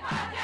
Hey,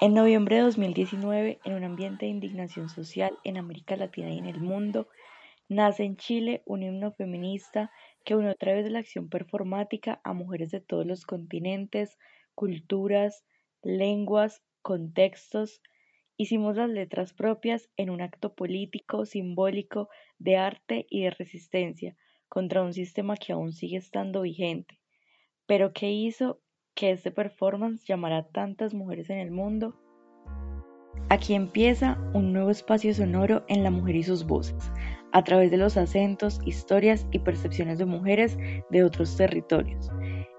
En noviembre de 2019, en un ambiente de indignación social en América Latina y en el mundo, nace en Chile un himno feminista que une a través de la acción performática a mujeres de todos los continentes, culturas, lenguas, contextos. Hicimos las letras propias en un acto político, simbólico, de arte y de resistencia contra un sistema que aún sigue estando vigente, pero que hizo que este performance llamará a tantas mujeres en el mundo. Aquí empieza un nuevo espacio sonoro en la mujer y sus voces, a través de los acentos, historias y percepciones de mujeres de otros territorios.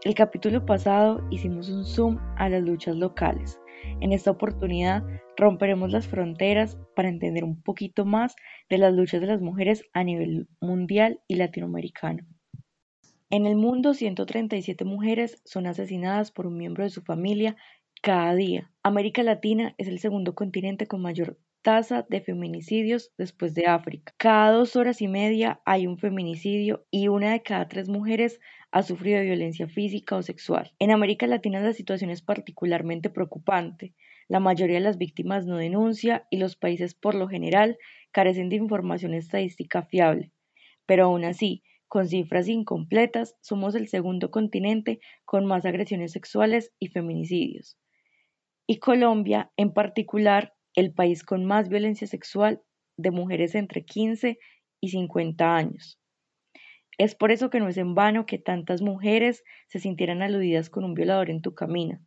El capítulo pasado hicimos un zoom a las luchas locales. En esta oportunidad romperemos las fronteras para entender un poquito más de las luchas de las mujeres a nivel mundial y latinoamericano. En el mundo, 137 mujeres son asesinadas por un miembro de su familia cada día. América Latina es el segundo continente con mayor tasa de feminicidios después de África. Cada dos horas y media hay un feminicidio y una de cada tres mujeres ha sufrido violencia física o sexual. En América Latina la situación es particularmente preocupante. La mayoría de las víctimas no denuncia y los países por lo general carecen de información estadística fiable. Pero aún así, con cifras incompletas, somos el segundo continente con más agresiones sexuales y feminicidios. Y Colombia, en particular, el país con más violencia sexual de mujeres entre 15 y 50 años. Es por eso que no es en vano que tantas mujeres se sintieran aludidas con un violador en tu camino.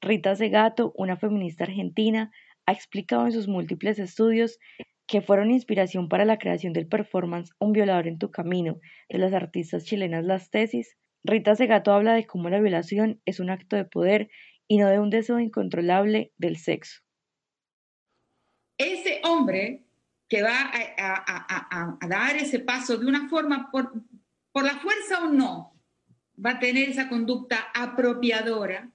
Rita Segato, una feminista argentina, ha explicado en sus múltiples estudios que fueron inspiración para la creación del performance Un violador en tu camino de las artistas chilenas Las Tesis, Rita Segato habla de cómo la violación es un acto de poder y no de un deseo incontrolable del sexo. Ese hombre que va a, dar ese paso de una forma, por, por, la fuerza o no, va a tener esa conducta apropiadora,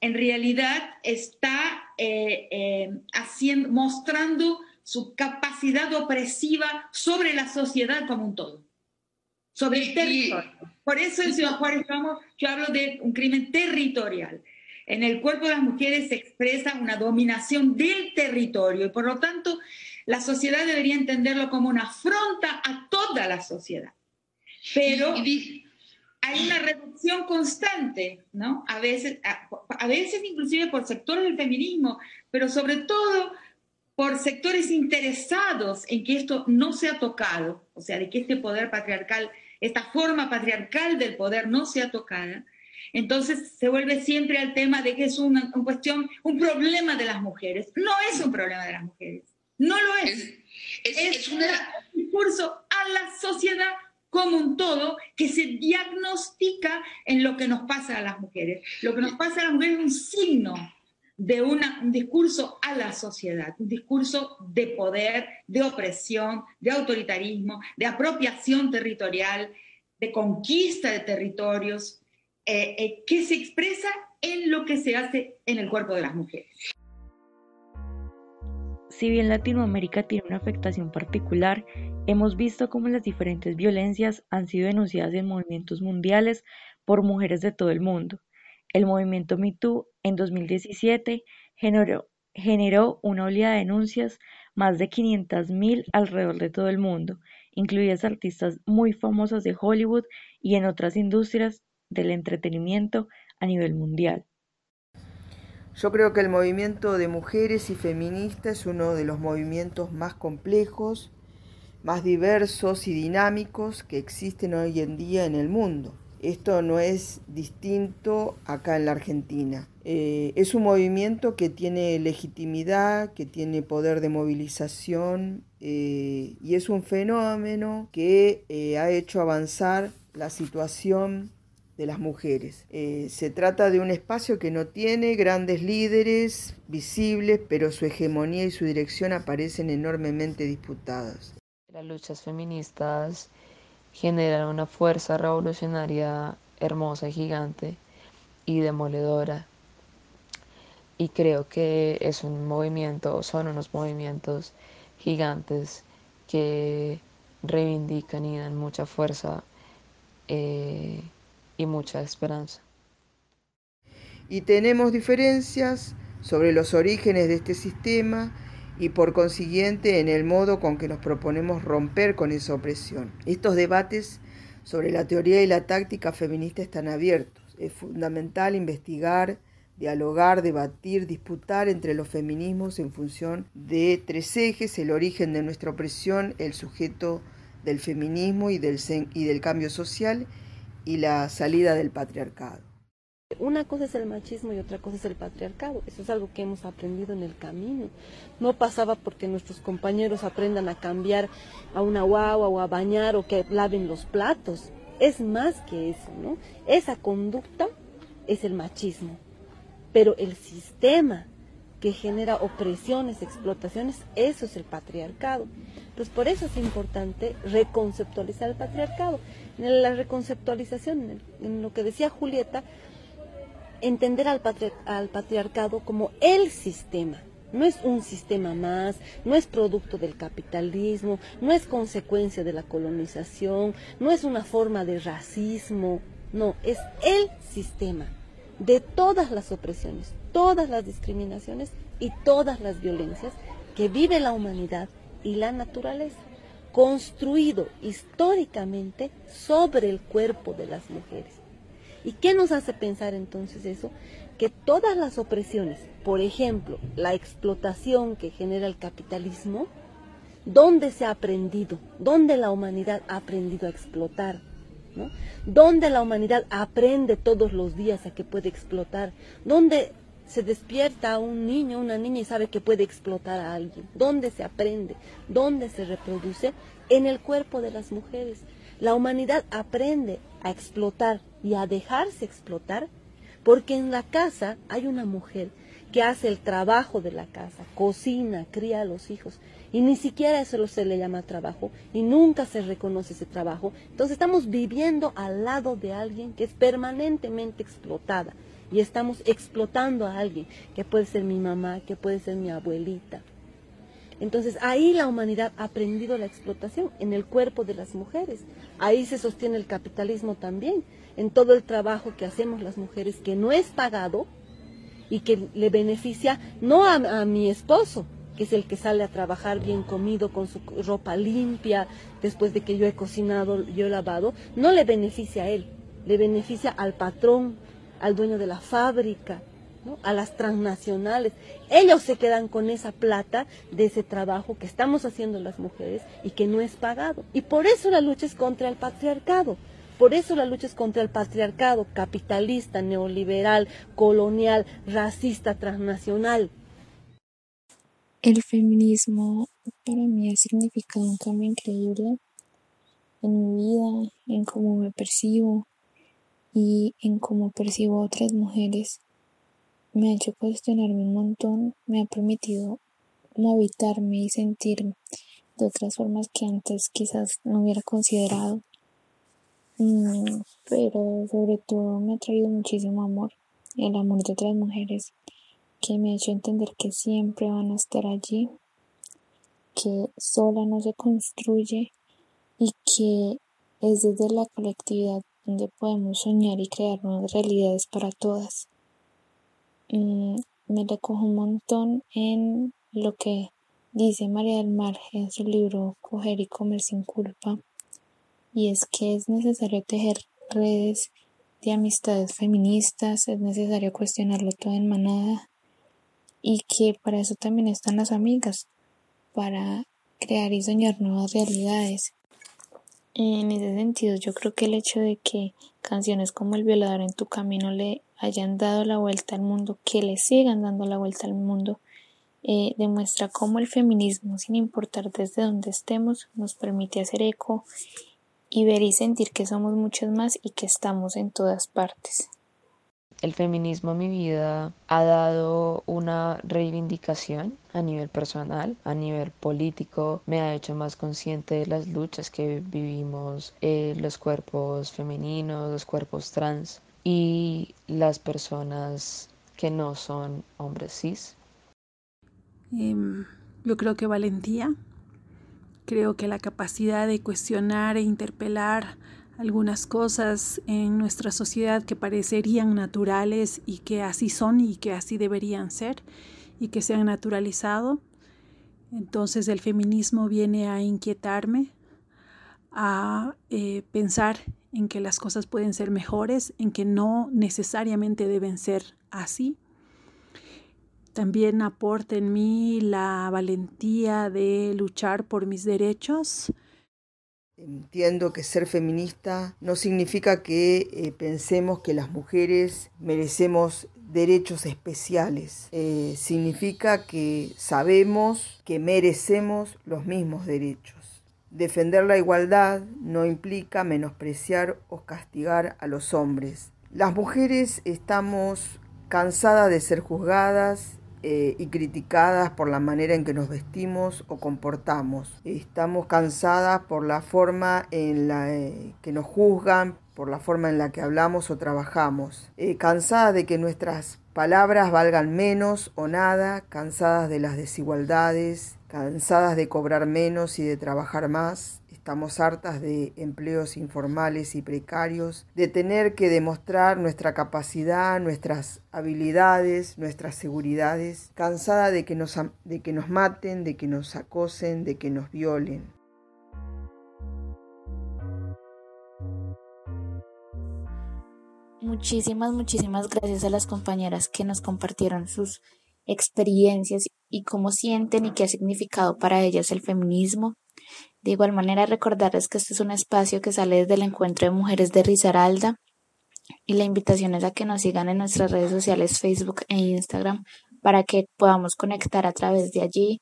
en realidad está eh, eh, haciendo, mostrando su capacidad opresiva sobre la sociedad como un todo, sobre el territorio. Por eso en Ciudad Juárez yo hablo de un crimen territorial. En el cuerpo de las mujeres se expresa una dominación del territorio y por lo tanto la sociedad debería entenderlo como una afronta a toda la sociedad. Pero hay una reducción constante, ¿no? A veces, a, a veces inclusive por sectores del feminismo, pero sobre todo por sectores interesados en que esto no sea tocado, o sea, de que este poder patriarcal, esta forma patriarcal del poder no sea tocada, entonces se vuelve siempre al tema de que es una, cuestión, un problema de las mujeres. No es un problema de las mujeres, no lo es. Es, un discurso a la sociedad como un todo que se diagnostica en lo que nos pasa a las mujeres. Lo que nos pasa a las mujeres es un signo de un discurso a la sociedad, un discurso de poder, de opresión, de autoritarismo, de apropiación territorial, de conquista de territorios, eh, eh, que se expresa en lo que se hace en el cuerpo de las mujeres. Si bien Latinoamérica tiene una afectación particular, hemos visto cómo las diferentes violencias han sido denunciadas en movimientos mundiales por mujeres de todo el mundo el movimiento MeToo en 2017 generó, generó una oleada de denuncias, más de 500.000 alrededor de todo el mundo, incluidas artistas muy famosas de Hollywood y en otras industrias del entretenimiento a nivel mundial. Yo creo que el movimiento de mujeres y feministas es uno de los movimientos más complejos, más diversos y dinámicos que existen hoy en día en el mundo. Esto no es distinto acá en la Argentina. Eh, es un movimiento que tiene legitimidad, que tiene poder de movilización eh, y es un fenómeno que eh, ha hecho avanzar la situación de las mujeres. Eh, se trata de un espacio que no tiene grandes líderes visibles, pero su hegemonía y su dirección aparecen enormemente disputadas. Las luchas feministas generan una fuerza revolucionaria hermosa y gigante y demoledora. Y creo que es un movimiento, son unos movimientos gigantes que reivindican y dan mucha fuerza eh, y mucha esperanza. Y tenemos diferencias sobre los orígenes de este sistema y por consiguiente en el modo con que nos proponemos romper con esa opresión. Estos debates sobre la teoría y la táctica feminista están abiertos. Es fundamental investigar, dialogar, debatir, disputar entre los feminismos en función de tres ejes, el origen de nuestra opresión, el sujeto del feminismo y del, cambio social y la salida del patriarcado. Una cosa es el machismo y otra cosa es el patriarcado. Eso es algo que hemos aprendido en el camino. No pasaba porque nuestros compañeros aprendan a cambiar a una guagua o a bañar o que laven los platos. Es más que eso, ¿no? Esa conducta es el machismo. Pero el sistema que genera opresiones, explotaciones, eso es el patriarcado. Entonces, por eso es importante reconceptualizar el patriarcado. En la reconceptualización, en lo que decía Julieta, entender al, al patriarcado como el sistema. No es un sistema más, no es producto del capitalismo, no es consecuencia de la colonización, no es una forma de racismo, no, es el sistema de todas las opresiones, todas las discriminaciones y todas las violencias que vive la humanidad y la naturaleza, construido históricamente sobre el cuerpo de las mujeres. ¿Y qué nos hace pensar entonces eso? Que todas las opresiones, por ejemplo, la explotación que genera el capitalismo, ¿dónde se ha aprendido? ¿Dónde la humanidad ha aprendido a explotar? ¿no? ¿Dónde la humanidad aprende todos los días a que puede explotar? ¿Dónde se despierta un niño, una niña y sabe que puede explotar a alguien? ¿Dónde se aprende? ¿Dónde se reproduce? En el cuerpo de las mujeres. La humanidad aprende a explotar y a dejarse explotar porque en la casa hay una mujer que hace el trabajo de la casa, cocina, cría a los hijos y ni siquiera eso se le llama trabajo y nunca se reconoce ese trabajo. Entonces estamos viviendo al lado de alguien que es permanentemente explotada y estamos explotando a alguien que puede ser mi mamá, que puede ser mi abuelita. Entonces ahí la humanidad ha aprendido la explotación en el cuerpo de las mujeres. Ahí se sostiene el capitalismo también, en todo el trabajo que hacemos las mujeres que no es pagado y que le beneficia no a, mi esposo, que es el que sale a trabajar bien comido, con su ropa limpia, después de que yo he cocinado, yo he lavado, no le beneficia a él, le beneficia al patrón, al dueño de la fábrica, a las transnacionales. Ellos se quedan con esa plata de ese trabajo que estamos haciendo las mujeres y que no es pagado. Y por eso la lucha es contra el patriarcado. Por eso la lucha es contra el patriarcado capitalista, neoliberal, colonial, racista, transnacional. El feminismo para mí ha significado un cambio increíble en mi vida, en cómo me percibo y en cómo percibo a otras mujeres me ha hecho cuestionarme un montón, me ha permitido habitarme y sentirme de otras formas que antes quizás no hubiera considerado. Mm, pero sobre todo me ha traído muchísimo amor, el amor de otras mujeres, que me ha hecho entender que siempre van a estar allí, que sola no se construye y que es desde la colectividad donde podemos soñar y crear nuevas realidades para todas. Mm, me recojo un montón en lo que dice María del Mar en su libro Coger y Comer sin culpa, y es que es necesario tejer redes de amistades feministas, es necesario cuestionarlo todo en manada, y que para eso también están las amigas, para crear y soñar nuevas realidades. En ese sentido, yo creo que el hecho de que canciones como El violador en tu camino le hayan dado la vuelta al mundo, que le sigan dando la vuelta al mundo, eh, demuestra cómo el feminismo, sin importar desde donde estemos, nos permite hacer eco y ver y sentir que somos muchos más y que estamos en todas partes. El feminismo en mi vida ha dado una reivindicación a nivel personal, a nivel político, me ha hecho más consciente de las luchas que vivimos eh, los cuerpos femeninos, los cuerpos trans y las personas que no son hombres cis. Em, yo creo que valentía, creo que la capacidad de cuestionar e interpelar algunas cosas en nuestra sociedad que parecerían naturales y que así son y que así deberían ser y que se han naturalizado. Entonces el feminismo viene a inquietarme, a eh, pensar en que las cosas pueden ser mejores, en que no necesariamente deben ser así. También aporta en mí la valentía de luchar por mis derechos, Entiendo que ser feminista no significa que eh, pensemos que las mujeres merecemos derechos especiales. Eh, significa que sabemos que merecemos los mismos derechos. Defender la igualdad no implica menospreciar o castigar a los hombres. Las mujeres estamos cansadas de ser juzgadas eh, y criticadas por la manera en que nos vestimos o comportamos. Estamos cansadas por la forma en la eh, que nos juzgan, por la forma en la que hablamos o trabajamos. Eh, cansadas de que nuestras palabras valgan menos o nada, cansadas de las desigualdades, cansadas de cobrar menos y de trabajar más, Estamos hartas de empleos informales y precarios, de tener que demostrar nuestra capacidad, nuestras habilidades, nuestras seguridades, cansada de que nos, de que nos maten, de que nos acosen, de que nos violen. Muchísimas, muchísimas gracias a las compañeras que nos compartieron sus experiencias y cómo sienten y qué ha significado para ellas el feminismo. De igual manera, recordarles que este es un espacio que sale desde el encuentro de mujeres de Risaralda. Y la invitación es a que nos sigan en nuestras redes sociales Facebook e Instagram para que podamos conectar a través de allí.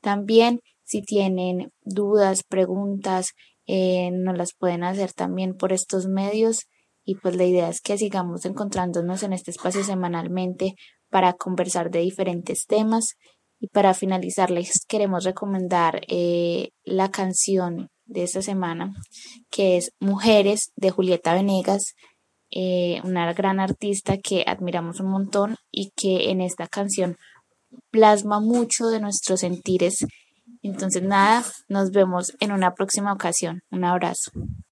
También, si tienen dudas, preguntas, eh, nos las pueden hacer también por estos medios. Y pues la idea es que sigamos encontrándonos en este espacio semanalmente para conversar de diferentes temas y para finalizar, les queremos recomendar eh, la canción de esta semana, que es Mujeres de Julieta Venegas, eh, una gran artista que admiramos un montón y que en esta canción plasma mucho de nuestros sentires. Entonces, nada, nos vemos en una próxima ocasión. Un abrazo.